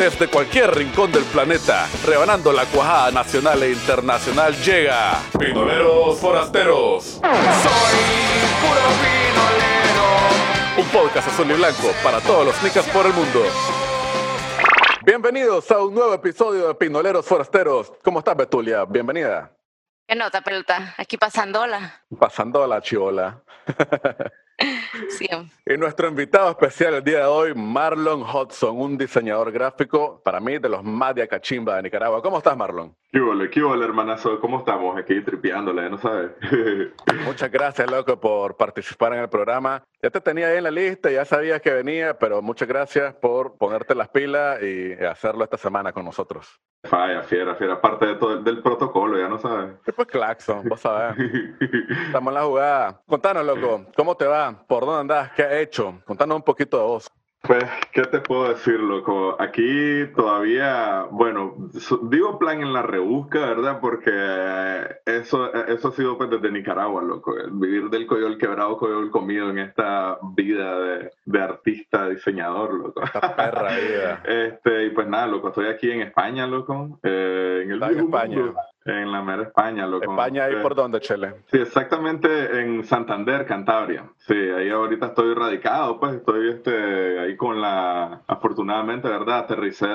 Desde cualquier rincón del planeta, rebanando la cuajada nacional e internacional, llega Pinoleros Forasteros. Soy puro pinolero. Un podcast azul y blanco para todos los nicas por el mundo. Bienvenidos a un nuevo episodio de Pinoleros Forasteros. ¿Cómo estás, Betulia? Bienvenida. ¿Qué nota, pelota? Aquí pasándola. Pasando a la chiola. Sí. Y nuestro invitado especial el día de hoy, Marlon Hudson, un diseñador gráfico, para mí, de los más de Acachimba de Nicaragua. ¿Cómo estás, Marlon? ¿Qué hubo, qué hubo, hermanazo? ¿Cómo estamos? Aquí tripeándole, ¿no sabes? Muchas gracias, loco, por participar en el programa. Ya te tenía ahí en la lista, ya sabías que venía, pero muchas gracias por ponerte las pilas y hacerlo esta semana con nosotros. Falla, fiera, fiera. Parte de todo, del protocolo, ya no sabes. Pues Claxon, vos sabés. Estamos en la jugada. Contanos, loco, ¿cómo te va? ¿Por dónde andás? ¿Qué has hecho? Contanos un poquito de vos. Pues, ¿qué te puedo decir, loco? Aquí todavía, bueno, digo plan en la rebusca, ¿verdad? Porque eso, eso ha sido pues desde Nicaragua, loco. Vivir del coyol quebrado, coyol comido en esta vida de, de artista, diseñador, loco. Esta perra vida. Este, y pues nada, loco, estoy aquí en España, loco. eh, en el en viejo España. mundo, En la mera España, loco. España, ¿ahí por dónde, Chele? Sí, exactamente en Santander, Cantabria. Sí, ahí ahorita estoy radicado, pues estoy este, ahí con la, afortunadamente, ¿verdad? Aterricé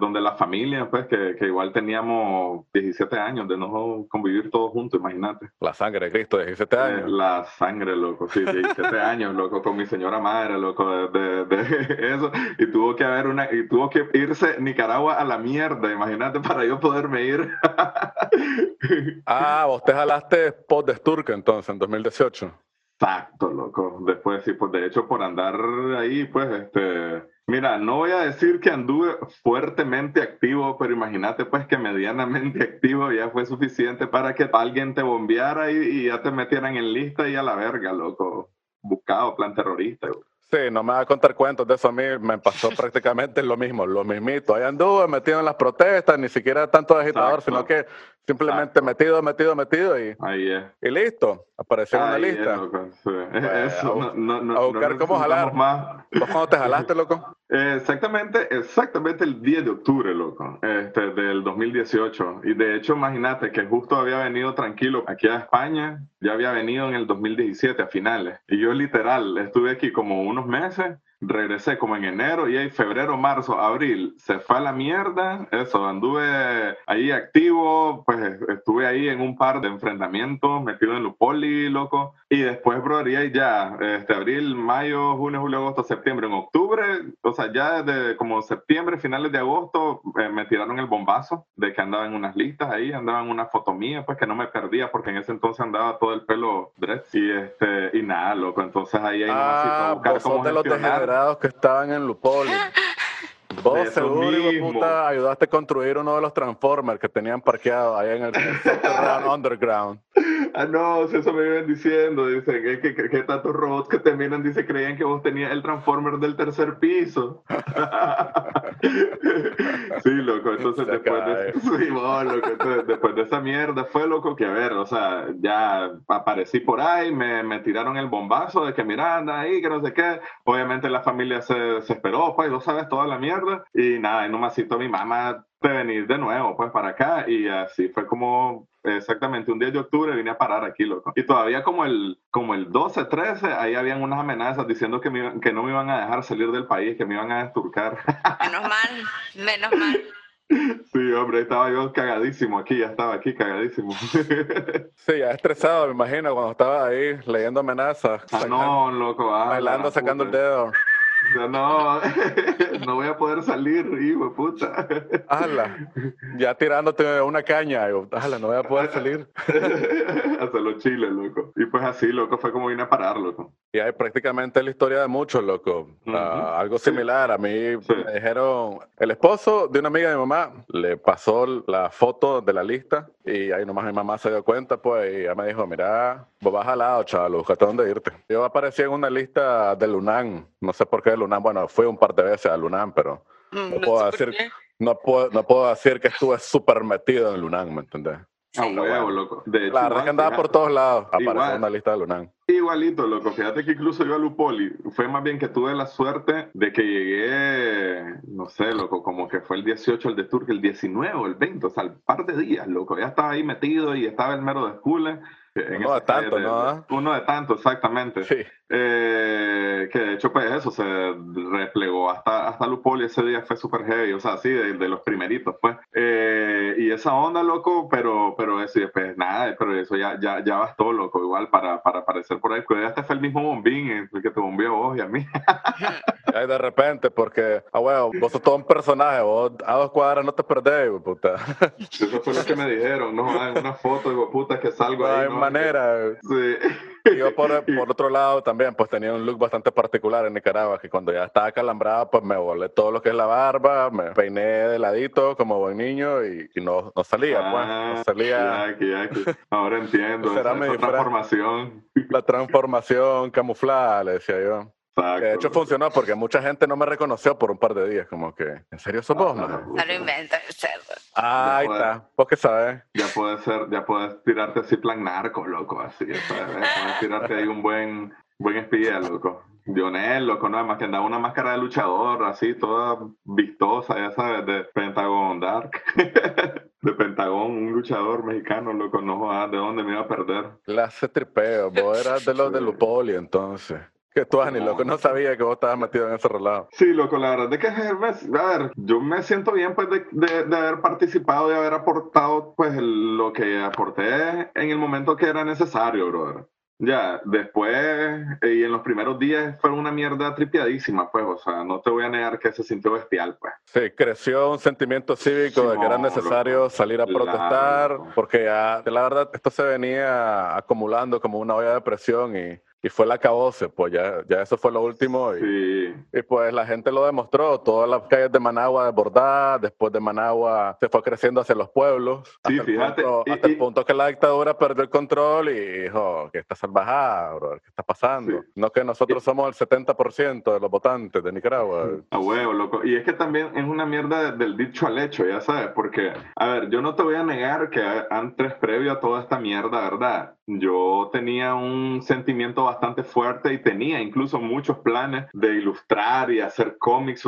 donde la familia, pues que, que igual teníamos 17 años de no convivir todos juntos, imagínate. La sangre de Cristo, 17 Eh, años. La sangre, loco, sí, 17 años, loco, con mi señora madre, loco, de, de- de eso. Y tuvo que haber una, y tuvo que irse Nicaragua a la mierda, imagínate, para yo poderme ir. Ah, vos te jalaste post de Sturka entonces, en 2018. Exacto, loco. Después, sí, pues de hecho, por andar ahí, pues, este. Mira, no voy a decir que anduve fuertemente activo, pero imagínate, pues, que medianamente activo ya fue suficiente para que alguien te bombeara y, y ya te metieran en lista y a la verga, loco. Buscado, plan terrorista. Sí, no me va a contar cuentos de eso a mí, me pasó prácticamente lo mismo, lo mismito. Ahí anduve metido en las protestas, ni siquiera tanto agitador, Exacto. sino que simplemente Exacto. metido, metido, metido y, Ahí es. y listo, apareció en una Ahí es, lista. loco, sí. a Eso, bu- no, no, a buscar no cómo jalar. más. ¿Vos cuándo te jalaste, loco? Exactamente, exactamente el 10 de octubre, loco, este, del 2018. Y de hecho, imagínate que justo había venido tranquilo aquí a España, ya había venido en el 2017 a finales. Y yo literal estuve aquí como unos meses, regresé como en enero y ahí febrero, marzo, abril, se fue a la mierda. Eso, anduve ahí activo, pues estuve ahí en un par de enfrentamientos, metido en Lupoli, loco. Y después, brother, y ahí ya, este, abril, mayo, junio, julio, agosto, septiembre, en octubre, o sea, ya desde como septiembre, finales de agosto, eh, me tiraron el bombazo de que andaba en unas listas ahí, andaba en una foto mía, pues que no me perdía, porque en ese entonces andaba todo el pelo dread. Y, este, y nada, loco, entonces ahí, ahí nomás iba a Ah, buscar cómo gestionar. Que estaban en Lupoli. Vos seguro, mismos. puta, ayudaste a construir uno de los Transformers que tenían parqueado ahí en el, underground. Ah, no, eso me viven diciendo, dicen que, que, que, que tantos robots que te miran, dice, creían que vos tenías el Transformer del tercer piso. sí, loco, entonces Se después cae. de, sí, vos, loco, entonces, después de esa mierda fue loco que a ver, o sea, ya aparecí por ahí, me, me tiraron el bombazo de que mira, anda ahí, que no sé qué. Obviamente la familia se, se esperó, pues, lo sabes, toda la mierda. Y nada, y nomás citó a mi mamá de venir de nuevo, pues, para acá. Y así fue como exactamente un 10 de octubre vine a parar aquí, loco. Y todavía como el, como el 12, 13, ahí habían unas amenazas diciendo que, me iban- que no me iban a dejar salir del país, que me iban a desturcar. Menos mal, menos mal. sí, hombre, estaba yo cagadísimo aquí, ya estaba aquí cagadísimo. Sí, ya estresado, me imagino, cuando estaba ahí leyendo amenazas, ah, sacando- no, loco. ah, bailando, la sacando el dedo. No, no voy a poder salir, hijo de puta. Ala, ya tirándote una caña, ala, no voy a poder salir. Hasta los chiles, loco. Y pues así, loco, fue como vine a parar, loco. Y hay prácticamente la historia de muchos, loco. Ah, algo similar. A mí Sí. me dijeron, el esposo de una amiga de mi mamá le pasó la foto de la lista y ahí nomás mi mamá se dio cuenta, pues, y ella me dijo, mira, vos vas al lado, chaval, buscate dónde irte. Yo aparecí en una lista del UNAM, no sé por qué el UNAM, bueno, fui un par de veces al UNAM, pero Mm, No no puedo decir- no puedo, no puedo decir que estuve súper metido en el UNAM, ¿me entendés? A Sí. huevo, loco. De hecho, La verdad es que andaba por todos lados. Apareció en la lista de Lunan. Igualito, loco. Fíjate que incluso yo a Lupoli fue más bien que tuve la suerte de que llegué, no sé, loco, como que fue el 18 el de Turquía, el 19 o el 20, o sea, el par de días, loco. Ya estaba ahí metido y estaba el mero de Skule. Uno de tanto, ¿no? Uno de tanto, exactamente. Sí. Eh, que de hecho, pues eso se replegó hasta, hasta Lupoli ese día fue súper heavy, o sea, sí, de, de los primeritos, pues. Eh, y esa onda, loco, pero, pero eso, y después nada, pero eso ya, ya, ya bastó, loco, igual para, para aparecer por ahí. Pues este fue el mismo bombín, el que te bombeó vos y a mí. De repente, porque, ah, huevo, vos sos todo un personaje, vos a dos cuadras no te perdés, puta. Eso fue lo que me dijeron, no, en una foto, digo, puta, que salgo No ahí. ¿no? Manera. Sí. Y yo por, por otro lado también, pues tenía un look bastante particular en Nicaragua, que cuando ya estaba calambrado, pues me volé todo lo que es la barba, me peiné de ladito como buen niño y, y no, no salía, pues, Ah, no salía ya, ya, ahora entiendo, Será esa, esa transformación. la transformación camuflada, le decía yo. Exacto. De hecho funcionó porque mucha gente no me reconoció por un par de días, como que, ¿en serio sos vos, Ah, man? No lo inventa el cerdo. Ah, ahí Ya, está, vos qué sabes. Ya puedes ser, ya puedes tirarte así plan narco, loco, así, ¿sabes? Puedes tirarte ahí un buen, buen espía, loco. Dionel, loco, nada más que andaba una máscara de luchador, así, toda vistosa, ya sabes, de Pentagon Dark. de Pentagón, un luchador mexicano, loco, no jodas, ¿de dónde me iba a perder? Clase tripeo, vos eras de los de Lupoli entonces. Que tú, Ani, loco, no sabía que vos estabas metido en ese relajo. Sí, loco, la verdad es que, me- a ver, yo me siento bien, pues, de, de- de haber participado y haber aportado, pues, el- lo que aporté en el momento que era necesario, brother. Ya, después, eh, y en los primeros días fue una mierda tripiadísima, pues, o sea, no te voy a negar que se sintió bestial, pues. Sí, creció un sentimiento cívico de que era Simón, necesario loco. salir a Claro, protestar, loco. porque ya, la verdad, esto se venía acumulando como una olla de presión y, y fue la acabose, pues ya, ya eso fue lo último y, Sí, y pues la gente lo demostró, todas las calles de Managua desbordadas, después de Managua se fue creciendo hacia los pueblos, Sí, hasta, fíjate, el, punto, y- hasta el punto que la dictadura perdió el control y dijo, ¿qué está salvajada, bro? ¿Qué está pasando? Sí. No que nosotros somos el 70% de los votantes de Nicaragua. A huevo, loco. Y es que también es una mierda del dicho al hecho, ya sabes, porque, a ver, yo no te voy a negar que antes, previo a toda esta mierda, ¿verdad? Yo tenía un sentimiento bastante fuerte y tenía incluso muchos planes de ilustrar y hacer cómics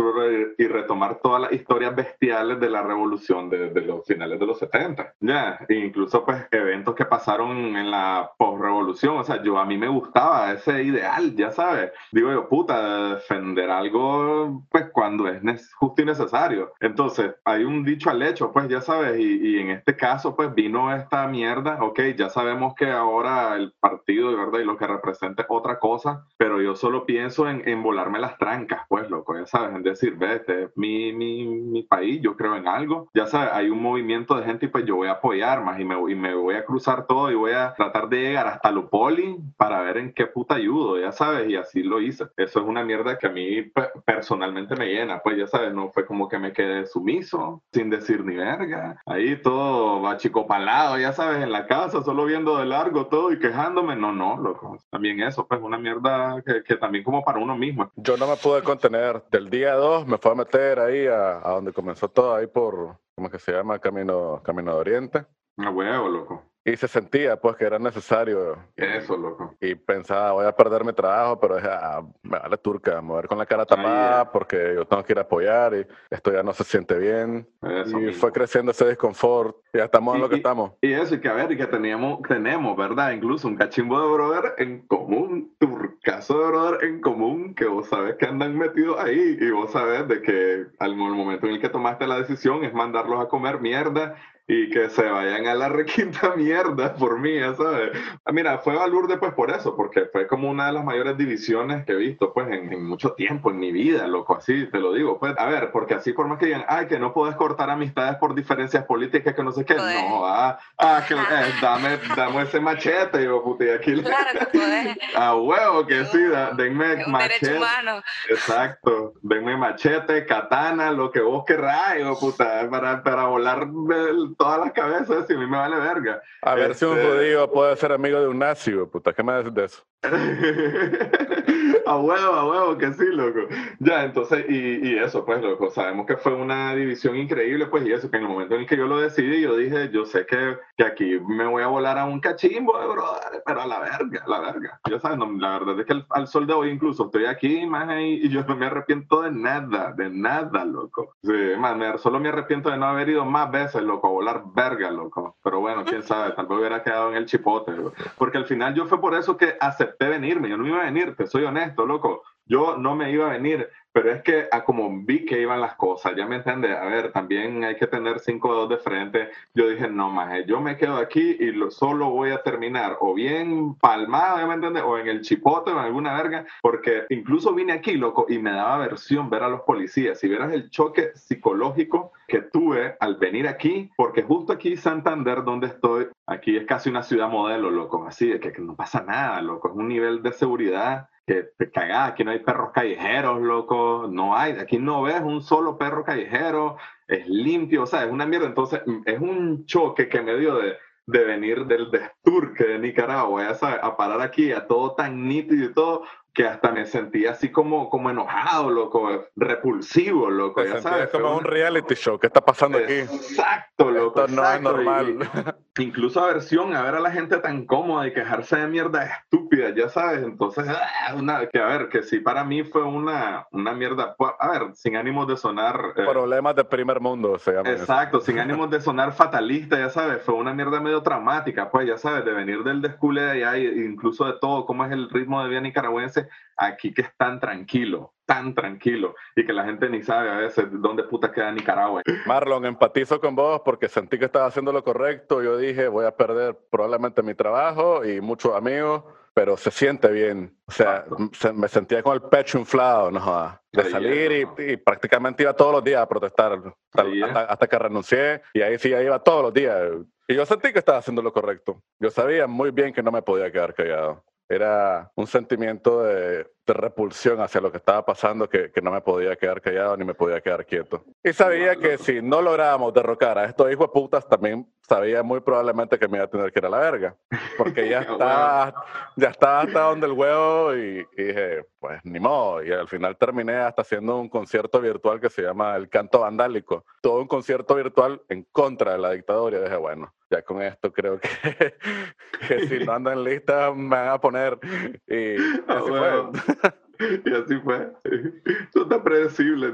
y retomar todas las historias bestiales de la revolución de, de los finales de los 70. Ya, e incluso pues eventos que pasaron en la postrevolución, o sea, yo a mí me gustaba ese ideal, ya sabes. Digo yo, puta, defender algo pues cuando es justo y necesario. Entonces, hay un dicho al hecho, pues ya sabes, y, y en este caso pues vino esta mierda, ok, ya sabemos que ahora el partido, de verdad, y lo que representa otra cosa, pero yo solo pienso en, en volarme las trancas, pues loco, ya sabes, en decir, ve, este es mi, mi, mi país, yo creo en algo, ya sabes, hay un movimiento de gente y pues yo voy a apoyar más y me, y me voy a cruzar todo y voy a tratar de llegar hasta Lupoli para ver en qué puta ayudo, ya sabes, y así lo hice. Eso es una mierda que a mí pe- personalmente me llena, pues ya sabes, no fue como que me quedé sumiso, sin decir ni verga, ahí todo achicopalado, ya sabes, en la casa, solo viendo de largo todo y quejándome, no, no, loco, también eso, pues una mierda que, que también como para uno mismo. Yo no me pude contener. Del día 2 me fue a meter ahí a, a donde comenzó todo, ahí por, ¿cómo que se llama? Camino, Camino de Oriente. A huevo, loco. Y se sentía pues que era necesario. Eso, loco. Y pensaba, voy a perder mi trabajo, pero dije, ah, me vale turca, mover con la cara tapada Ahí, eh. porque yo tengo que ir a apoyar y esto ya no se siente bien. Eso y mismo. fue creciendo ese desconfort. Y ya estamos en Y- lo que y- estamos. Y eso, y que a ver, y que teníamos, tenemos, ¿verdad? Incluso un cachimbo de brother en común, turcaso de brother en común, que vos sabes que andan metidos ahí, y vos sabes de que al mo- momento en el que tomaste la decisión es mandarlos a comer mierda y que se vayan a la requinta mierda por mí, ya sabes. Ah, Mira, fue Valurde pues por eso, porque fue como una de las mayores divisiones que he visto pues en, en mucho tiempo en mi vida, loco, así te lo digo. Pues a ver, porque así por más que digan, ay, que no puedes cortar amistades por diferencias políticas, que no sé qué, no, ah, ah, que, eh, dame, dame ese machete, yo, puta, y aquí le- Claro que podés. a huevo que sí, da- denme un derecho machete. humano. Exacto, denme machete, katana, lo que vos querráis, puta, para, para volar el- todas las cabezas y a mí me vale verga. A ver si un Este- judío puede ser amigo de un nazi, puta. ¿Qué me dices de eso? a huevo, a huevo, que sí, loco. Ya, entonces, y, y eso, pues, loco, sabemos que fue una división increíble, pues, y eso, que en el momento en el que yo lo decidí, yo dije, yo sé que, que aquí me voy a volar a un cachimbo, brother, pero a la verga, a la verga. Ya sabes, no, la verdad es que al, al sol de hoy incluso estoy aquí, más ahí, y yo no me arrepiento de nada, de nada, loco. Sí, me- solo me arrepiento de no haber ido más veces, loco, a volar verga, loco. Pero bueno, quién sabe, tal vez hubiera quedado en el chipote. Porque al final yo fue por eso que acepté venirme. Yo no me iba a venir, te soy honesto, loco. Yo no me iba a venir, pero es que a como vi que iban las cosas, ya me entiendes. A ver, también hay que tener cinco dedos de frente. Yo dije, no más, yo me quedo aquí y lo, solo voy a terminar o bien palmado, ya me entiendes, o en el chipote o en alguna verga, porque incluso vine aquí, loco, y me daba aversión ver a los policías. Si vieras el choque psicológico que tuve al venir aquí, porque justo aquí Santander, donde estoy, aquí es casi una ciudad modelo, loco, así de que no pasa nada, loco, es un nivel de seguridad que te cagás, aquí no hay perros callejeros, loco, no hay, aquí no ves un solo perro callejero, es limpio, o sea, es una mierda, entonces mm, es un choque que me dio de, de venir del desturque de Nicaragua, ya sabes, a parar aquí, a todo tan nítido y todo, que hasta me sentí así como, como enojado, loco, repulsivo, loco, Te ya sabes. como fue un reality show. ¿Qué está pasando aquí? Exacto, loco. Esto no es y- normal. incluso aversión a ver a la gente tan cómoda y quejarse de mierda estúpida, ya sabes. Entonces, ah, una, que a ver, que sí, para mí fue una, una mierda, a ver, sin ánimos de sonar. eh, Problemas de primer mundo se llaman. eso. Exacto, sin ánimos de sonar fatalista, ya sabes, fue una mierda medio traumática, pues ya sabes, de venir del descule de allá, incluso de todo, cómo es el ritmo de vida nicaragüense, aquí que es tan tranquilo, tan tranquilo, y que la gente ni sabe a veces dónde puta queda Nicaragua. Marlon, empatizo con vos porque sentí que estaba haciendo lo correcto. Yo dije, voy a perder probablemente mi trabajo y muchos amigos, pero se siente bien. O sea, se- me sentía con el pecho inflado, no jodas, de Ahí salir es, y, y prácticamente iba todos los días a protestar hasta, hasta- hasta que renuncié y ahí sí ya iba todos los días. Y yo sentí que estaba haciendo lo correcto. Yo sabía muy bien que no me podía quedar callado. Era un sentimiento de, de repulsión hacia lo que estaba pasando que, que no me podía quedar callado ni me podía quedar quieto. Y sabía que si no lográbamos derrocar a estos hijos de putas, también sabía muy probablemente que me iba a tener que ir a la verga. Porque ya estaba, ya estaba hasta donde el huevo y, y dije, pues ni modo. Y al final terminé hasta haciendo un concierto virtual que se llama El Canto Vandálico. Todo un concierto virtual en contra de la dictadura. Y dije, bueno, ya con esto creo que, que si no ando en lista me van a poner. Y Ah, así bueno. fue. Y así fue. Eso está predecible.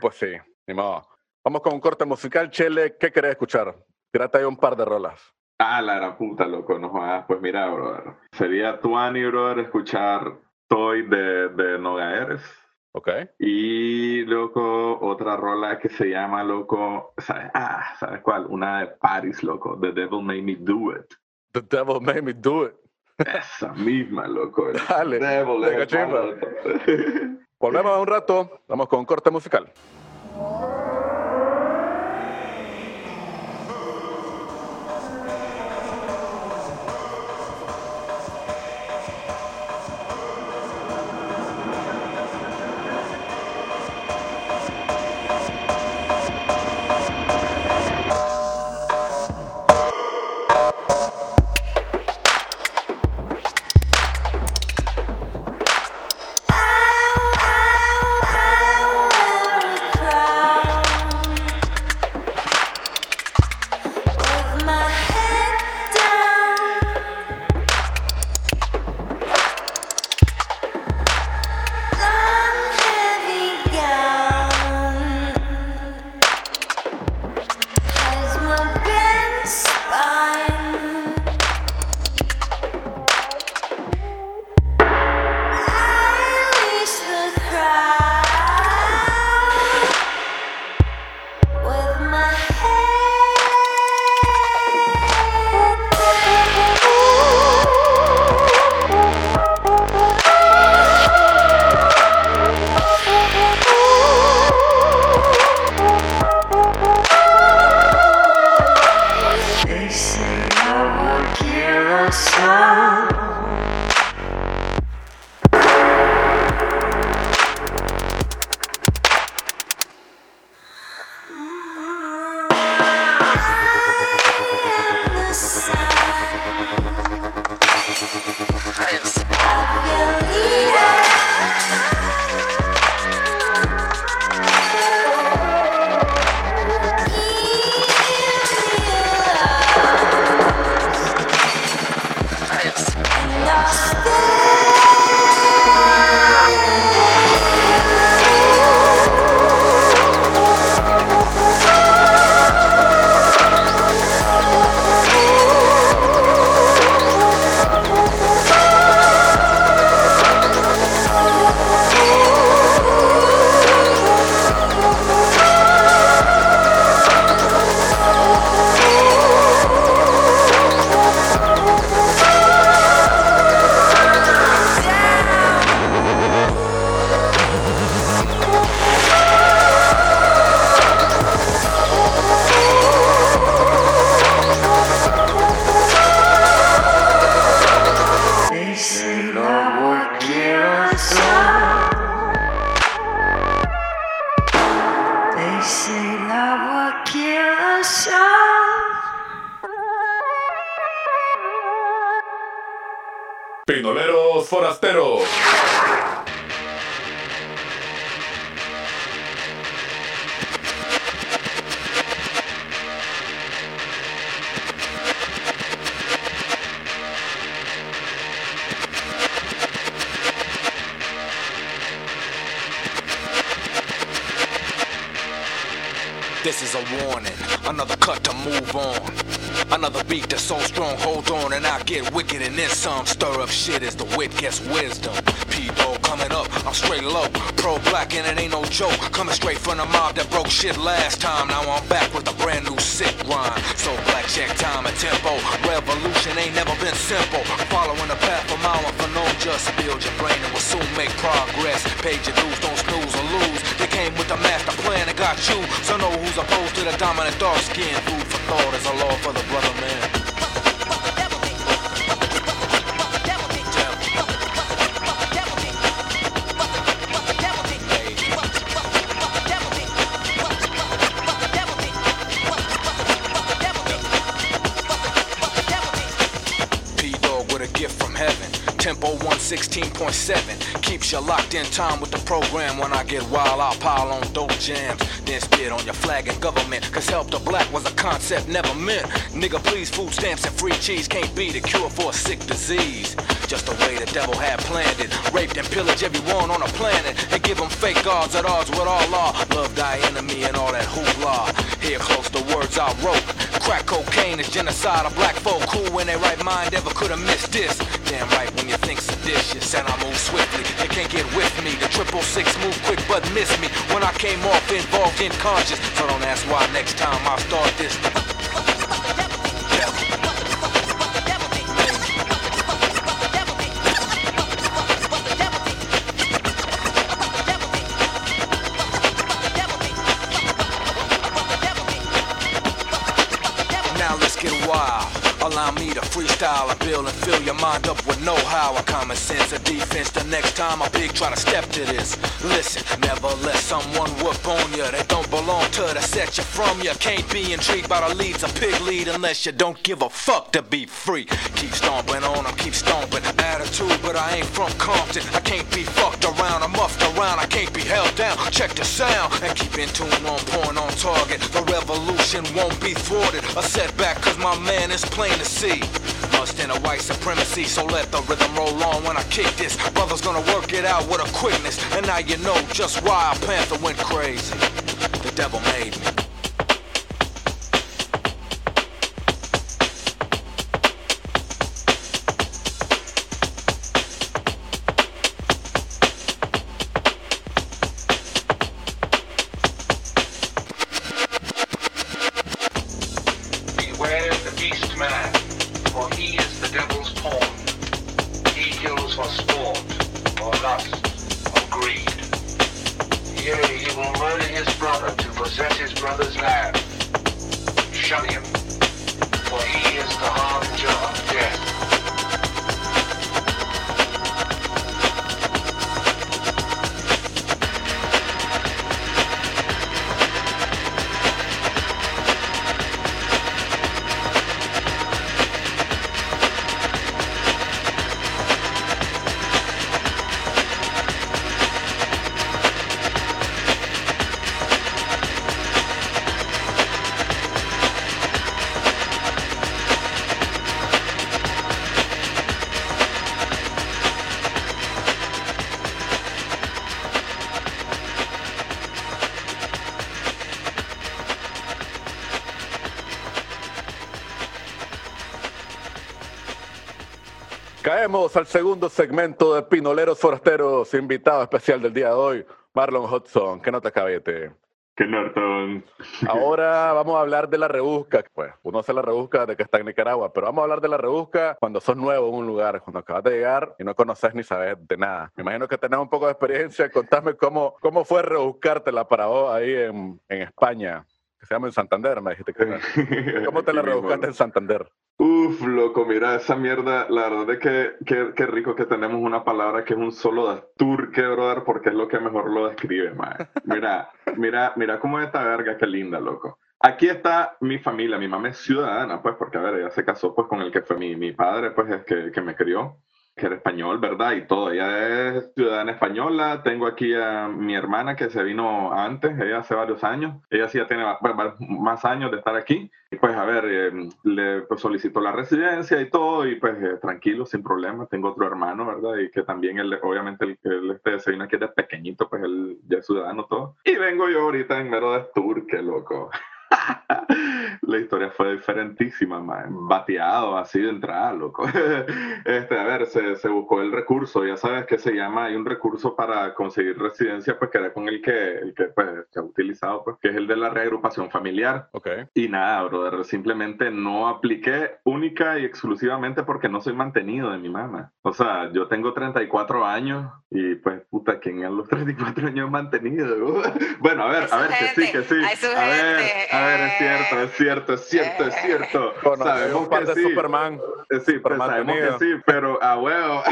Pues sí, ni modo. Vamos con un corte musical, Chele. ¿Qué querés escuchar? Tírate ahí un par de rolas. Ah, la gran puta, loco, no jodas. Pues mira, brother. Sería Tuani, brother, escuchar Toy de, de Nogaeres. ¿Ok? Y, loco, otra rola que se llama, loco, ¿sabes? Ah, ¿sabes cuál? Una de Paris, loco. The Devil Made Me Do It. The devil made me do it. Esa misma, loco. Dale, Devil venga, es chimba. Volvemos a un rato. Vamos con un corte musical. Wisdom. P-Dog coming up, I'm straight low. Pro black and it ain't no joke. Coming straight from the mob that broke shit last time. Now I'm back with a brand new sick rhyme. So black check time and tempo. Revolution ain't never been simple. Following the path of my one for no just build your brain and we'll soon make progress. Pay your dues, don't snooze or lose. They came with the master plan and got you. So know who's opposed to the dominant dark skin. Food for thought is a law for the brother man. 16.7 keeps you locked in time with the program. When I get wild, I'll pile on dope jams. Then spit on your flag and government. Cause help the black was a concept never meant. Nigga, please, food stamps and free cheese can't be the cure for a sick disease. Just the way the devil had planned it. Raped and pillaged everyone on the planet. And give them fake gods at odds with all law. Love thy enemy and all that hoopla. Here close the words I wrote. Crack cocaine is genocide of black folk. who in their right mind ever could have missed this. Damn right when you think seditious. And I move swiftly. You can't get with me. The triple six move quick but miss me. When I came off involved in conscious. So don't ask why next time I start this. Allow me to freestyle and build and fill your mind up with know-how. A common sense of defense. The next time a big try to step to this. Listen, never let someone whoop on you. They don't belong to the set you from. You can't be intrigued by the leads a pig lead unless you don't give a fuck to be free. Keep stomping on them, keep stomping. Attitude, but I ain't from Compton. I can't be fucked around, I'm muffed around. I can't be held down. Check the sound and keep in tune on point on target. The revolution won't be thwarted. A setback, cause my man is plain to see. Must in a white supremacy, so let the rhythm roll on when I kick this. Brother's gonna work it out with a quickness. And now you know just why a panther went crazy. The devil made me. Caemos al segundo segmento de Pinoleros Forasteros, invitado especial del día de hoy, Marlon Hudson. ¿Qué nota cabete? Que Norton. Ahora vamos a hablar de la rebusca. Pues uno hace la rebusca de que está en Nicaragua, pero vamos a hablar de la rebusca cuando sos nuevo en un lugar, cuando acabas de llegar y no conoces ni sabes de nada. Me imagino que tenés un poco de experiencia. Contame cómo, cómo fue rebuscártela para vos ahí en, en España, que se llama en Santander, me dijiste que era. ¿Cómo te la rebuscaste en Santander? Uf, loco, mira esa mierda. La verdad es que qué qué rico que tenemos una palabra que es un solo de turque, brother, porque es lo que mejor lo describe, man. Mira, mira, mira cómo es esta verga, qué linda, loco. Aquí está mi familia, mi mamá es ciudadana, pues, porque a ver, ella se casó pues con el que fue mi, mi padre, pues, es que, que me crió. Que era español, ¿verdad? Y todo. Ella es ciudadana española. Tengo aquí a mi hermana que se vino antes, ella hace varios años. Ella sí ya tiene más años de estar aquí. Y pues, a ver, eh, le pues, solicitó la residencia y todo. Y pues, eh, tranquilo, sin problema. Tengo otro hermano, ¿verdad? Y que también, él, obviamente, el, él este, se vino aquí desde pequeñito, pues él ya es ciudadano, todo. Y vengo yo ahorita en mero de tour, qué loco. La historia fue diferentísima, man. bateado así de entrada, loco. Este, a ver, se, se buscó el recurso, ya sabes que se llama, hay un recurso para conseguir residencia, pues que era con el que, el que pues, se ha utilizado, pues, que es el de la reagrupación familiar. Ok. Y nada, brother, simplemente no apliqué única y exclusivamente porque no soy mantenido de mi mamá. O sea, yo tengo 34 años y pues, puta, ¿quién a los 34 años mantenido? bueno, a ver, a ver, su que sí, gente, que sí. su a ver, gente, a ver, es cierto, es cierto, es cierto, es cierto. Sabemos que de sí. Superman. Eh, Sí, pues, Super sabemos que sí, pero a huevo,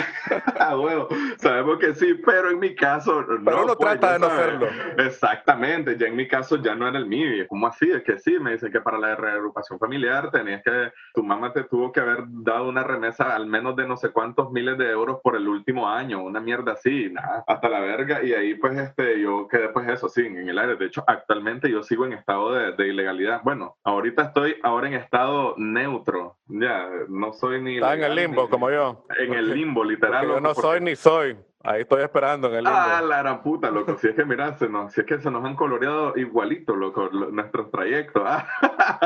a huevo, sabemos que sí, pero en mi caso no. Pero uno pues, trata de no sabes. serlo. Exactamente, ya en mi caso ya no era el mío, y es como así, es que sí, me dicen que para la reagrupación familiar tenías que, tu mamá te tuvo que haber dado una remesa al menos de no sé cuántos miles de euros por el último año, una mierda así, nada, hasta la verga, y ahí pues este, yo quedé pues eso, sí, en el aire, de hecho actualmente yo sigo en estado de, de ilegalidad, bueno, ahorita estoy ahora en estado neutro, ya, no soy ni... Está en el limbo, ni- como yo. En el limbo, literal. porque yo no porque- soy ni soy. Ahí estoy esperando en el limbo. Ah, la gran puta, loco. Si es que, mira, se nos, si es que se nos han coloreado igualito, loco, lo- nuestros trayectos. Ah.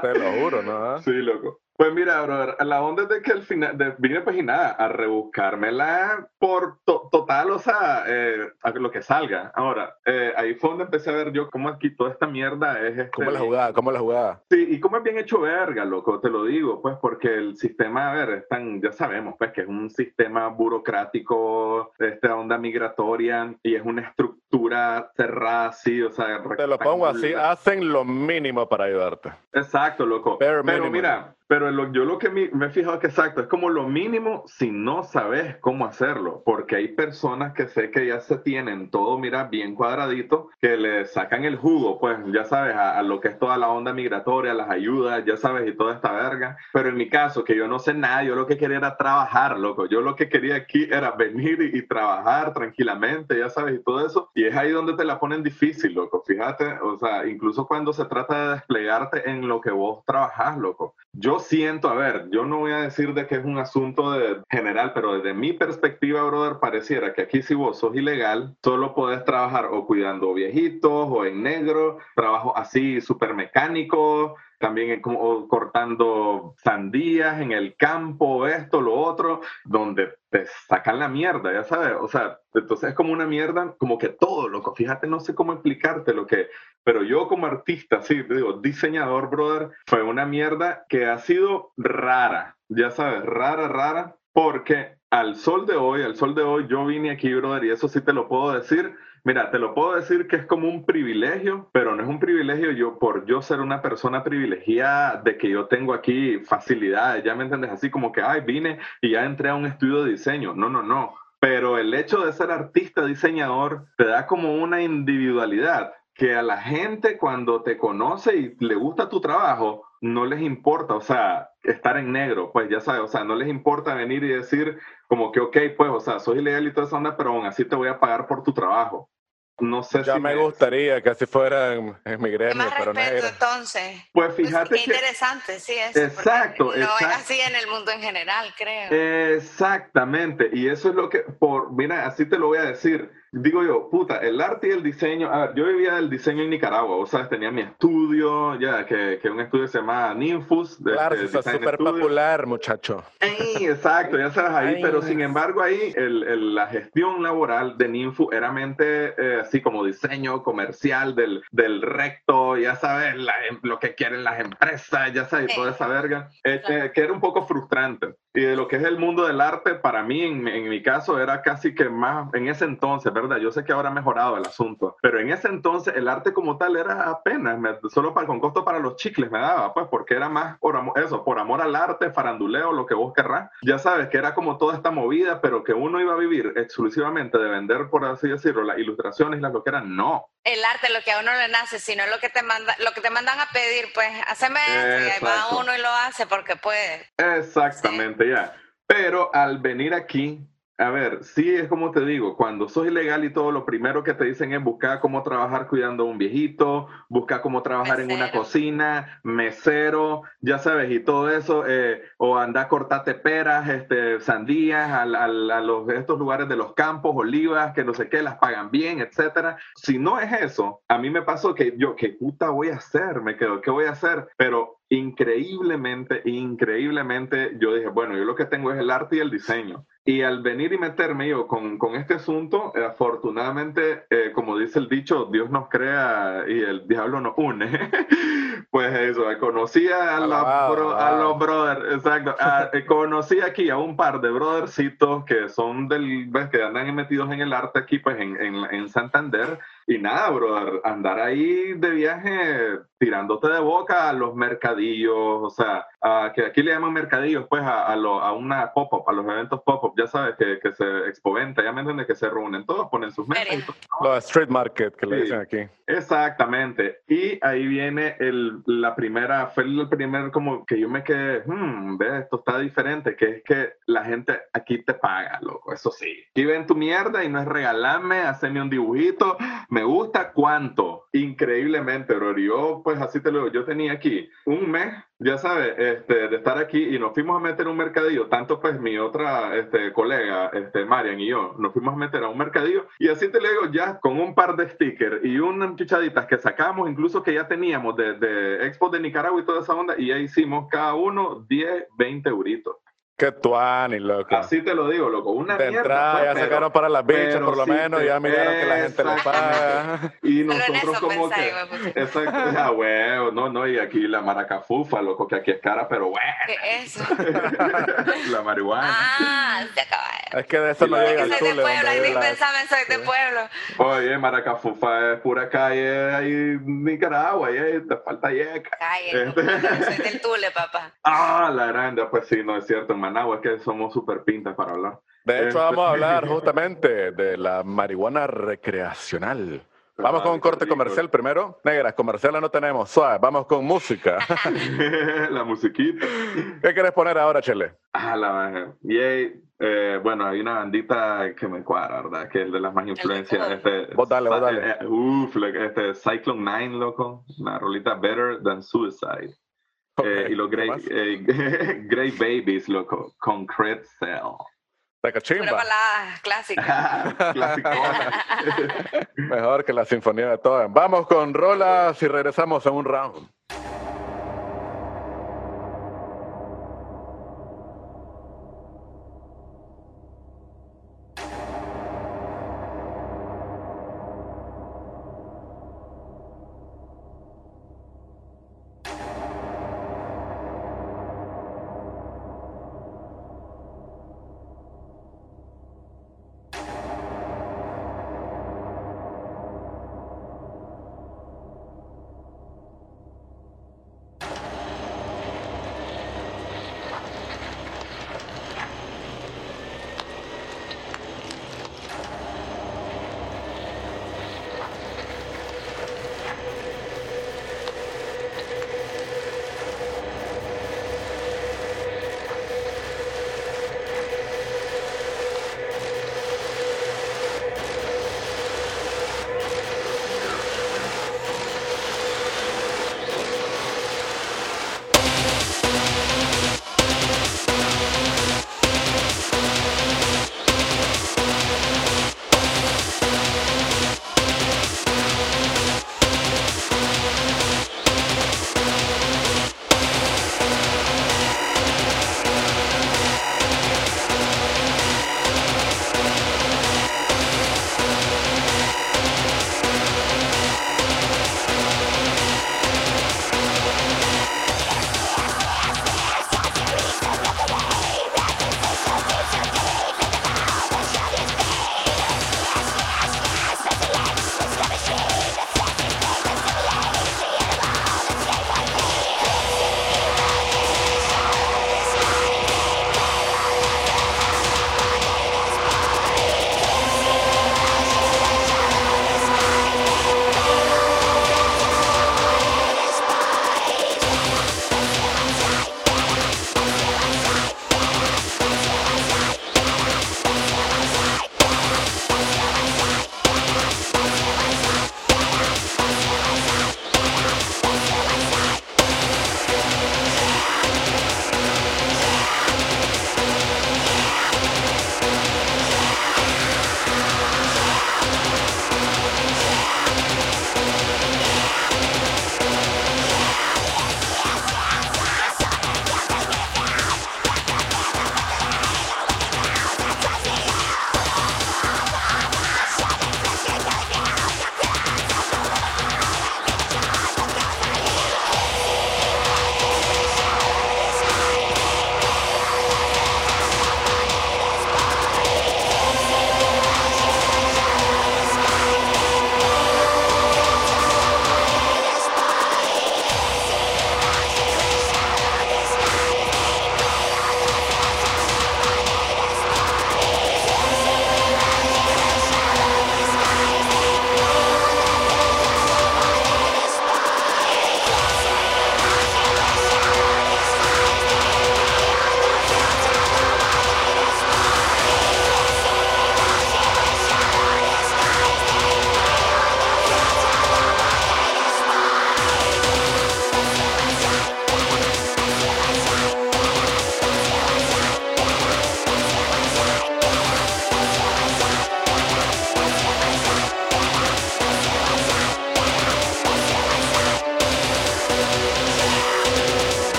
Te lo juro, ¿no? Sí, loco. Pues mira, brother, la onda es de que al final de- vine pues y nada, a rebuscármela por to- total, o sea, eh, a lo que salga. Ahora, eh, ahí fue donde empecé a ver yo cómo aquí toda esta mierda es... Este, ¿Cómo la jugada? ¿Cómo la jugada? Sí, y cómo es bien hecho verga, loco, te lo digo, pues porque el sistema, a ver, es tan, ya sabemos, pues que es un sistema burocrático, esta onda migratoria, y es una estructura cerrada así, o sea, Te lo pongo así, hacen lo mínimo para ayudarte. Exacto, loco. Bare Pero minimum. mira, pero lo- yo lo que mi- me he fijado que exacto, es como lo mínimo si no sabes cómo hacerlo, porque hay personas que sé que ya se tienen todo, mira, bien cuadradito, que le sacan el jugo, pues ya sabes, a, a lo que es toda la onda migratoria, las ayudas, ya sabes, y toda esta verga. Pero en mi caso, que yo no sé nada, yo lo que quería era trabajar, loco. Yo lo que quería aquí era venir y, y trabajar tranquilamente, ya sabes, y todo eso. Y es ahí donde te la ponen difícil, loco. Fíjate, o sea, incluso cuando se trata de desplegarte en lo que vos trabajás, loco. Yo siento, a ver, yo no voy a decir de que es un asunto de general, pero desde mi perspectiva, brother, pareciera que aquí si vos sos ilegal, solo podés trabajar o cuidando viejitos o en negro, trabajo así súper mecánico, también como cortando sandías en el campo, esto, lo otro, donde te sacan la mierda, ya sabes, o sea, entonces es como una mierda, como que todo, loco, fíjate, no sé cómo explicarte lo que, pero yo como artista, sí, digo, diseñador, brother, fue una mierda que ha sido rara, ya sabes, rara, rara, porque al sol de hoy, al sol de hoy, yo vine aquí, brother, y eso sí te lo puedo decir, Mira, te lo puedo decir que es como un privilegio, pero no es un privilegio yo por yo ser una persona privilegiada de que yo tengo aquí facilidades, ya me entiendes, así como que, ay, vine y ya entré a un estudio de diseño. No, no, no. Pero el hecho de ser artista, diseñador, te da como una individualidad que a la gente cuando te conoce y le gusta tu trabajo, no les importa, o sea, estar en negro, pues ya sabes, o sea, no les importa venir y decir como que, ok, pues, o sea, soy ilegal y toda esa onda, pero aún así te voy a pagar por tu trabajo. No sé Ya si me gustaría que así fuera en, en mi ¿Qué gremio, más pero respeto negro. entonces? Pues Pues, fíjate qué que... interesante, sí, eso. Exacto, No es así en el mundo en general, creo. Exactamente, y eso es lo que, por, mira, así te lo voy a decir. Digo yo, puta, el arte y el diseño, a ver, yo vivía del diseño en Nicaragua, o sea, tenía mi estudio, ya, que, que un estudio se llama Ninfus. de- Claro, de eso es Design súper popular, muchacho. Ey, exacto, ya sabes ahí, Ay, pero sin embargo ahí el- el- la gestión laboral de Ninfu era mente eh, así como diseño comercial del, del recto, ya sabes, la em- lo que quieren las empresas, ya sabes, toda esa verga, eh, Claro. eh, que era un poco frustrante. Y de lo que es el mundo del arte, para mí, en, en mi caso, era casi que más, en ese entonces, ¿verdad? Yo sé que ahora ha mejorado el asunto, pero en ese entonces el arte como tal era apenas, me- solo para, con costo para los chicles me daba, pues, porque era más por amor, eso, por amor al arte, faranduleo, lo que vos querrás. Ya sabes que era como toda esta movida, pero que uno iba a vivir exclusivamente de vender, por así decirlo, las ilustraciones y las lo que eran, no. El arte, lo que a uno le nace, sino lo que te manda, lo que te mandan a pedir, pues, haceme esto, y ahí va uno y lo hace porque puede. Exactamente, ya. Pero al venir aquí, A ver, sí es como te digo, cuando sos ilegal y todo, lo primero que te dicen es buscar cómo trabajar cuidando a un viejito, buscar cómo trabajar en una cocina, mesero, ya sabes, y todo eso, eh, o andar a cortarte peras, este, sandías, al- al- a, los, estos lugares de los campos, olivas, que no sé qué, las pagan bien, etcétera. Si no es eso, a mí me pasó que yo, ¿qué puta voy a hacer? Me quedo, ¿qué voy a hacer? Pero increíblemente, increíblemente, yo dije, bueno, yo lo que tengo es el arte y el diseño. Y al venir y meterme yo con, con este asunto, eh, afortunadamente, eh, como dice el dicho, Dios nos crea y el diablo nos une. pues eso, conocí a, la bro- a los brothers, exacto. Ah, eh, conocí aquí a un par de brothercitos que son del, ves, que andan metidos en el arte aquí, pues en, en, en Santander. Y nada, brother, andar ahí de viaje tirándote de boca a los mercadillos, o sea, a, que aquí le llaman mercadillos, pues a, a, lo- a una pop-up, a los eventos pop-up, ya sabes, que, que se expoventa, ya me entiendes, que se reúnen todos, ponen sus mesas. Los street market que le Sí. dicen aquí. Exactamente. Y ahí viene el, la primera, fue el primer como que yo me quedé, hmm, ve, esto está diferente, que es que la gente aquí te paga, loco, eso sí. Aquí ven tu mierda y no es regalarme, hacerme un dibujito, me gusta cuánto. Increíblemente, bro. Yo, pues así te lo yo tenía aquí un mes, ya sabes, este, de estar aquí y nos fuimos a meter a un mercadillo, tanto pues mi otra este, colega, este, Marian y yo, nos fuimos a meter a un mercadillo y así te lo digo, ya con un par de stickers y unas chuchaditas que sacamos, incluso que ya teníamos de, de Expo de Nicaragua y toda esa onda, y ya hicimos cada uno 10, 20 euritos. Qué tuani, loco. Así te lo digo, loco, una de mierda. entrada pues, ya pero- sacaron para las bichas, por lo sí menos, ya miraron que la gente le paga. Y en nosotros eso como que... Exacto, ah, huevo, no, no, y aquí la maracafufa, loco, que aquí es cara, pero bueno, ¿Qué es eso? la marihuana. Ah, se acaba. Es que de eso Y no llega al soy de Tule. pueblo, ahí la- soy de pueblo. Oye, maracafufa es pura calle, ahí Nicaragua, y ahí te falta yeca. Cállate, Este- soy del Tule, papá. Ah, la grande, pues sí, no es cierto, en Managua es que somos súper pintas para hablar. De hecho, Este- vamos a hablar justamente de la marihuana recreacional. Vamos con un corte rico. comercial primero. Negras, comerciales no tenemos. Suave, vamos con música. la musiquita. ¿Qué quieres poner ahora, Chele? Ah, la. Yay. Eh, bueno, hay una bandita que me cuadra, ¿verdad? Que es de las más influencias. Este, Vos dale, vos dale. eh, eh, uf, like, este, Cyclone 9, loco. La rolita Better Than Suicide. Eh, y los ¿qué Grey, más? eh, Grey Babies, loco. Concrete Cell. Cachimba. balada clásica. Mejor que la sinfonía de todas. Vamos con rolas y regresamos en un round.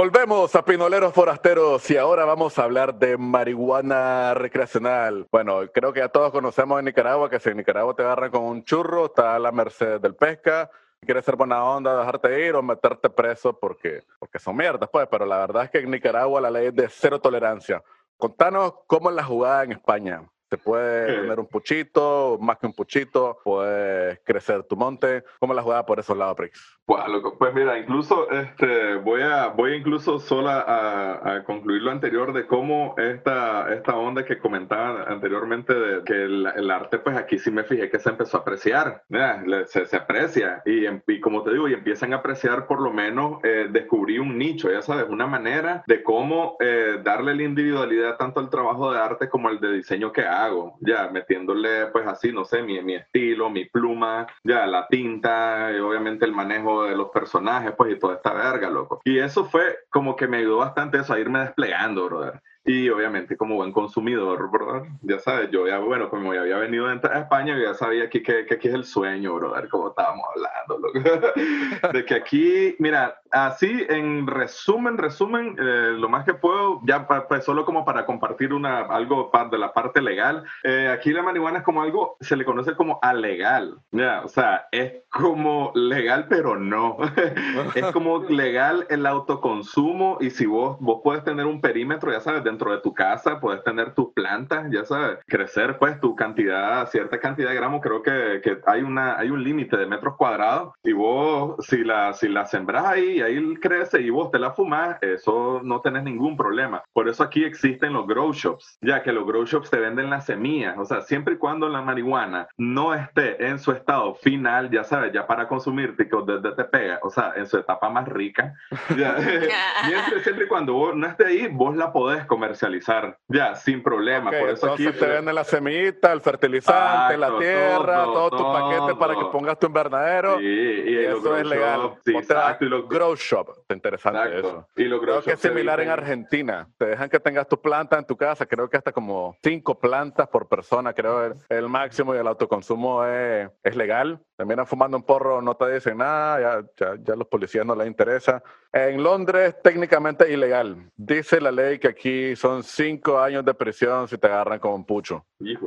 Volvemos a Pinoleros Forasteros y ahora vamos a hablar de marihuana recreacional. Bueno, creo que ya todos conocemos en Nicaragua que si en Nicaragua te agarran con un churro, está a la merced del pesca. Quieres ser buena onda, dejarte ir o meterte preso porque, porque son mierdas, pues. Pero la verdad es que en Nicaragua la ley es de cero tolerancia. Contanos cómo es la jugada en España. Te puede poner un puchito, más que un puchito, puedes crecer tu monte. ¿Cómo la jugada por esos lados, Prix? Loco. Pues mira, incluso este, voy a voy incluso sola a, a concluir lo anterior de cómo esta, esta onda que comentaba anteriormente de que el, el arte, pues aquí sí me fijé que se empezó a apreciar, Mira, se, se aprecia y, em- y como te digo, y empiezan a apreciar por lo menos eh, descubrí un nicho, ya sabes, una manera de cómo eh, darle la individualidad tanto al trabajo de arte como al de diseño que hago, ya metiéndole pues así, no sé, mi, mi estilo, mi pluma, ya la tinta, y obviamente el manejo de los personajes, pues y toda esta verga, loco. Y eso fue como que me ayudó bastante eso a irme desplegando, brother. Y obviamente como buen consumidor, brother, ya sabes, yo ya, bueno, como ya había venido a España, yo ya sabía aquí que, que aquí es el sueño, brother, como estábamos hablando, loco. de que aquí, mira, así en resumen, resumen, eh, lo más que puedo, ya pues solo como para compartir una, algo de la parte legal, eh, aquí la marihuana es como algo, se le conoce como alegal, ya, o sea, es como legal, pero no. es como legal el autoconsumo y si vos, vos puedes tener un perímetro, ya sabes, dentro de tu casa, puedes tener tus plantas, ya sabes, crecer pues tu cantidad, cierta cantidad de gramos, creo que, que hay, una, hay un límite de metros cuadrados. Y vos si la, si la sembras ahí, ahí crece y vos te la fumas, eso no tenés ningún problema. Por eso aquí existen los grow shops, ya que los grow shops te venden las semillas, o sea, siempre y cuando la marihuana no esté en su estado final, ya sabes, ya para consumirte, que desde te pega, o sea, en su etapa más rica, ya, siempre, siempre y cuando vos no esté ahí, vos la podés comercializar, ya, sin problema. Por eso aquí te venden la semillita, el fertilizante, la tierra, todo, tu paquete para que pongas tu invernadero. y, eso es legal. Sí, exacto, y los grow shop, interesante eso. Y los creo que es similar en Argentina. Te dejan que tengas tu planta en tu casa, creo que hasta como cinco plantas por persona, creo el, el máximo y el autoconsumo es, es legal. También fumando un porro, no te dicen nada, ya, ya, ya los policías no les interesa. En Londres, técnicamente ilegal. Dice la ley que aquí son cinco años de prisión si te agarran con un pucho.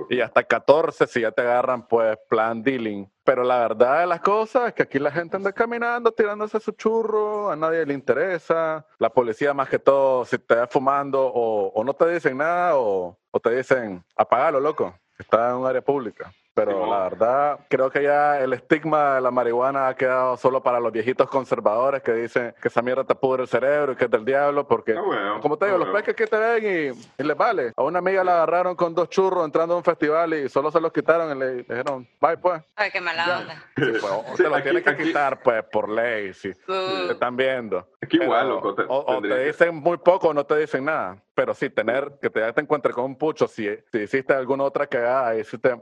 Y hasta 14 si ya te agarran, pues, plan dealing. Pero la verdad de las cosas es que aquí la gente anda caminando, tirándose su churro, a nadie le interesa. La policía, más que todo, si te vas fumando, o, o no te dicen nada, o, o te dicen, apagalo, loco, está en un área pública. Pero la verdad, creo que ya el estigma de la marihuana ha quedado solo para los viejitos conservadores que dicen que esa mierda te pudre el cerebro y que es del diablo, porque, como te digo, los peques que te ven y, les vale. A una amiga la agarraron con dos churros entrando a un festival y solo se los quitaron y le, dijeron, bye pues. Ay, qué mala onda. Pues, o te lo tienes que quitar, pues, por ley, si te están viendo. Es que igual, loco, o, te dicen muy poco o no te dicen nada. Pero sí, tener que te, te encuentres con un pucho, si, si hiciste alguna otra cagada, ahí sí te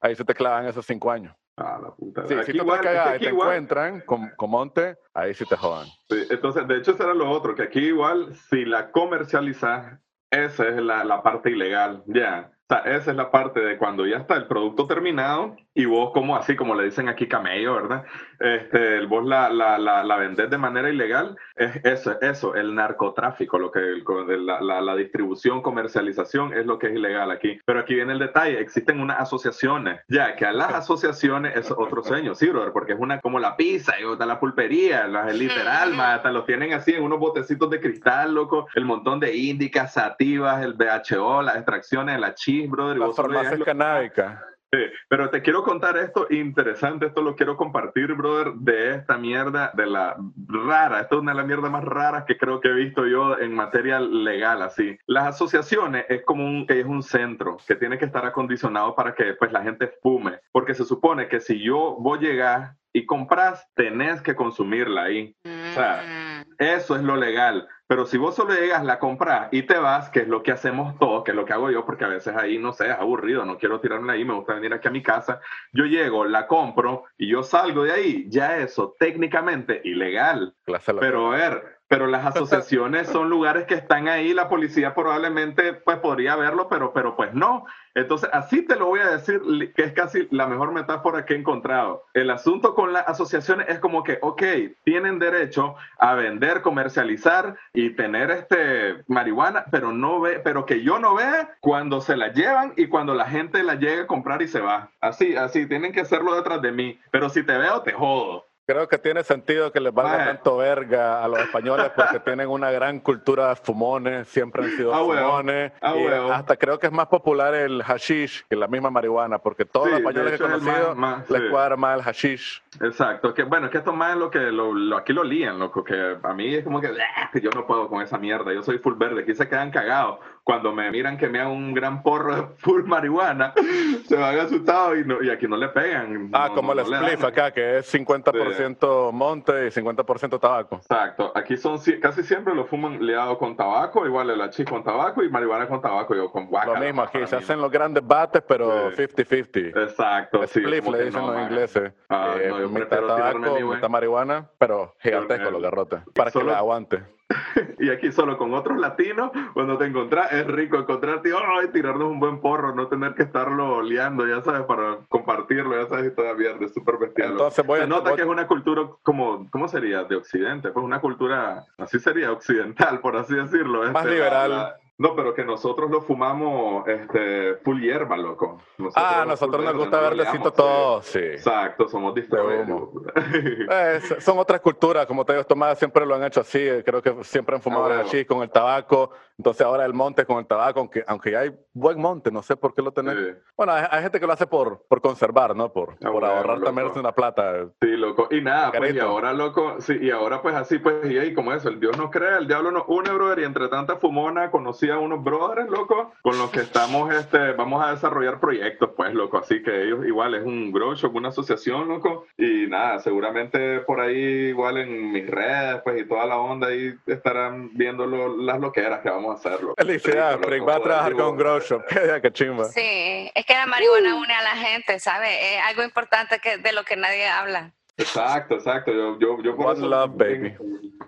ahí se te clavan esos cinco años. Ah, la puta. Sí, si te, igual, y te encuentran con, con, Monte, ahí sí te jodan. Sí, entonces, de hecho, eso era lo otro, que aquí igual, si la comercializas, esa es la, la parte ilegal, ya. O sea, esa es la parte de cuando ya está el producto terminado, y vos como así, como le dicen aquí camello, ¿verdad? Este, vos la, la, la, la vendés de manera ilegal, es eso, eso, el narcotráfico, lo que la, la, la, distribución, comercialización es lo que es ilegal aquí. Pero aquí viene el detalle, existen unas asociaciones, ya que a las asociaciones es otro sueño, sí, brother, porque es una como la pizza, y está la pulpería, las literal, hasta los tienen así en unos botecitos de cristal, loco, el montón de índicas, sativas, el BHO, las extracciones, la chis, brother. Las farmacias canábicas. Sí, pero te quiero contar esto interesante, esto lo quiero compartir, brother, de esta mierda, de la rara, esto es una de las mierdas más raras que creo que he visto yo en materia legal, así. Las asociaciones es como un, es un centro que tiene que estar acondicionado para que pues la gente fume, porque se supone que si yo voy a llegar y compras, tenés que consumirla ahí. O sea, mm. eso es lo legal. Pero si vos solo llegas, la compras y te vas, que es lo que hacemos todos, que es lo que hago yo, porque a veces ahí, no sé, es aburrido, no quiero tirarme ahí, me gusta venir aquí a mi casa, yo llego, la compro y yo salgo de ahí, ya eso técnicamente ilegal. Pero a ver, pero las asociaciones son lugares que están ahí, la policía probablemente pues podría verlo, pero, pero pues no. Entonces, así te lo voy a decir, que es casi la mejor metáfora que he encontrado. El asunto con las asociaciones es como que, ok, tienen derecho a vender, comercializar y tener este marihuana, pero no ve, pero que yo no vea cuando se la llevan y cuando la gente la llega a comprar y se va. Así, así, tienen que hacerlo detrás de mí. Pero si te veo, te jodo. Creo que tiene sentido que les valga tanto verga a los españoles porque tienen una gran cultura de fumones, siempre han sido ah, fumones. Ah, hasta creo que es más popular el hashish que la misma marihuana, porque todos los españoles que he conocido les cuadra más el hashish. Exacto, que bueno, es que esto más es lo que lo, aquí lo lían, loco, que a mí es como que yo no puedo con esa mierda, yo soy full verde, aquí se quedan cagados cuando me miran que me hagan un gran porro de full marihuana, se van asustados y, no, y aquí no le pegan. Ah, como el spliff acá, que es 50% monte y 50% tabaco. Exacto, aquí son casi siempre lo fuman liado con tabaco, igual el hachís con tabaco y marihuana con tabaco, yo con guaca. Lo mismo aquí, se hacen los grandes bates, pero 50-50. Exacto, Spliff le dicen los ingleses. Ah, eh, mitad tabaco, mitad marihuana, pero gigantesco los garrotes, para que lo aguante. y aquí solo con otros latinos, cuando te encontrás, es rico encontrarte y ay, tirarnos un buen porro, no tener que estarlo liando, ya sabes, para compartirlo, ya sabes, y toda mierda, es súper bestial. Entonces voy a- Se nota voy- que es una cultura como, ¿cómo sería? De Occidente, pues una cultura, así sería, occidental, por así decirlo. Más este, liberal. la- no, pero que nosotros lo fumamos este, full hierba, loco. Ah, nosotros nos gusta verdecito liamos, todo, sí. sí. Exacto, somos diferentes. Eh, son otras culturas, como te digo, estos más siempre lo han hecho así, creo que siempre han fumado Ah, bueno. con el tabaco, entonces ahora el monte con el tabaco, aunque, aunque ya hay buen monte, no sé por qué lo tenés. Sí. Bueno, hay, hay gente que lo hace por, por conservar, ¿no? Por, Ah, por bueno, ahorrar loco. también una plata. Sí, loco. Y nada, pues y ahora, loco, sí, y ahora pues así, pues, y ahí como eso, el Dios no crea, el diablo no une, brother, y entre tanta fumona conocí a unos brothers, loco, con los que estamos, este, vamos a desarrollar proyectos, pues, loco, así que ellos igual es un grow shop, una asociación, loco, y nada, seguramente por ahí igual en mis redes, pues, y toda la onda ahí estarán viendo lo- las loqueras que vamos a hacer, loco. Felicidades, loco, va a trabajar con grow shop, qué, qué chimba. Sí, es que la marihuana une a la gente, ¿sabes? Es algo importante que, de lo que nadie habla. Exacto, exacto. Yo, yo, yo por One eso- love, baby.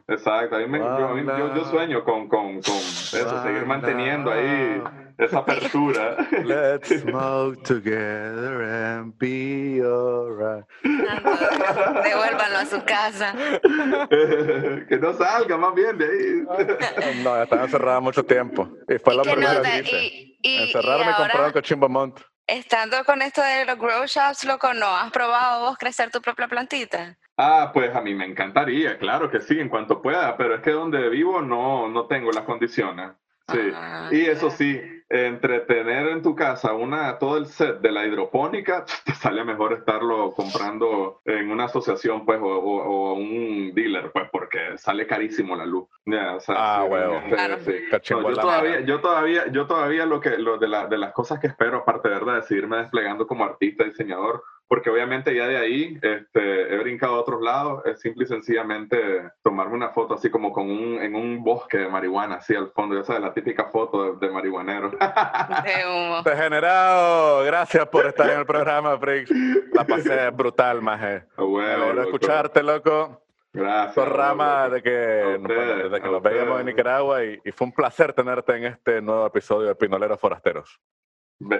Exacto. A mí me- yo, a mí- yo- yo sueño con, con, con eso, seguir One manteniendo ahí love. esa apertura. Let's smoke together and be alright. Devuélvanlo a su casa. que no salga más bien de ahí. No, ya estaba encerrada mucho tiempo. Y fue Y lo que primero no que hice. y- y- Encerrarme y y comprar ahora- un cochimbo mont. Estando con esto de los grow shops, loco, ¿no has probado vos crecer tu propia plantita? Ah, pues a mí me encantaría, claro que sí, en cuanto pueda, pero es que donde vivo no, no tengo las condiciones. Sí. Ah, y eso sí, entretener en tu casa una, todo el set de la hidropónica, te sale mejor estarlo comprando en una asociación, pues, o, o- o un dealer, pues, porque sale carísimo la luz. Ya, o sea, Ah, sí, huevo. realmente, Claro. sí. No, yo todavía, yo todavía, yo todavía lo que, lo de, la- de las cosas que espero, aparte ¿verdad? de seguirme desplegando como artista, diseñador, porque obviamente ya de ahí este, he brincado a otros lados, es simple y sencillamente tomarme una foto así como con un, en un bosque de marihuana, así al fondo, ya sabes, la típica foto de, de marihuanero. De humo. Degenerado, gracias por estar en el programa, Prick. La pasé brutal, maje. Ah, bueno, Me alegro loco. escucharte, loco. Gracias. Sos rama de que, ustedes, desde que nos veíamos en. Nicaragua y, y fue un placer tenerte en este nuevo episodio de Pinoleros Forasteros.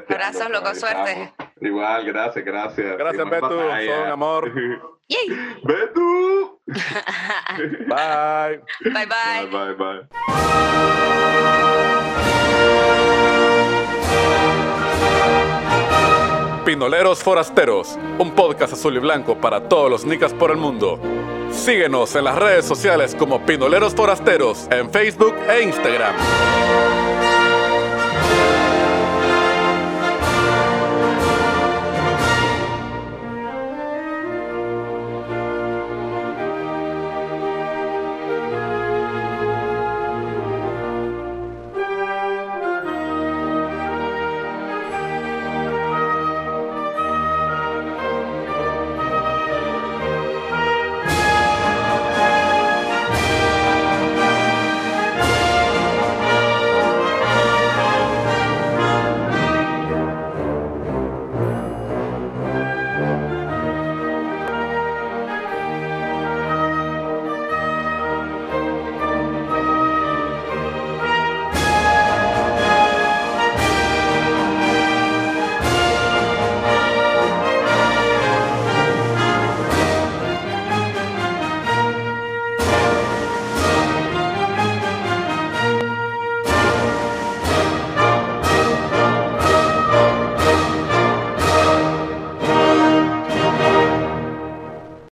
Abrazos, loco, suerte. Igual, gracias, gracias. Gracias, Betu, un amor. Yay. Betu. Bye. Bye bye. Bye, bye, bye. Pinoleros Forasteros, un podcast azul y blanco para todos los nicas por el mundo. Síguenos en las redes sociales como Pinoleros Forasteros en Facebook e Instagram.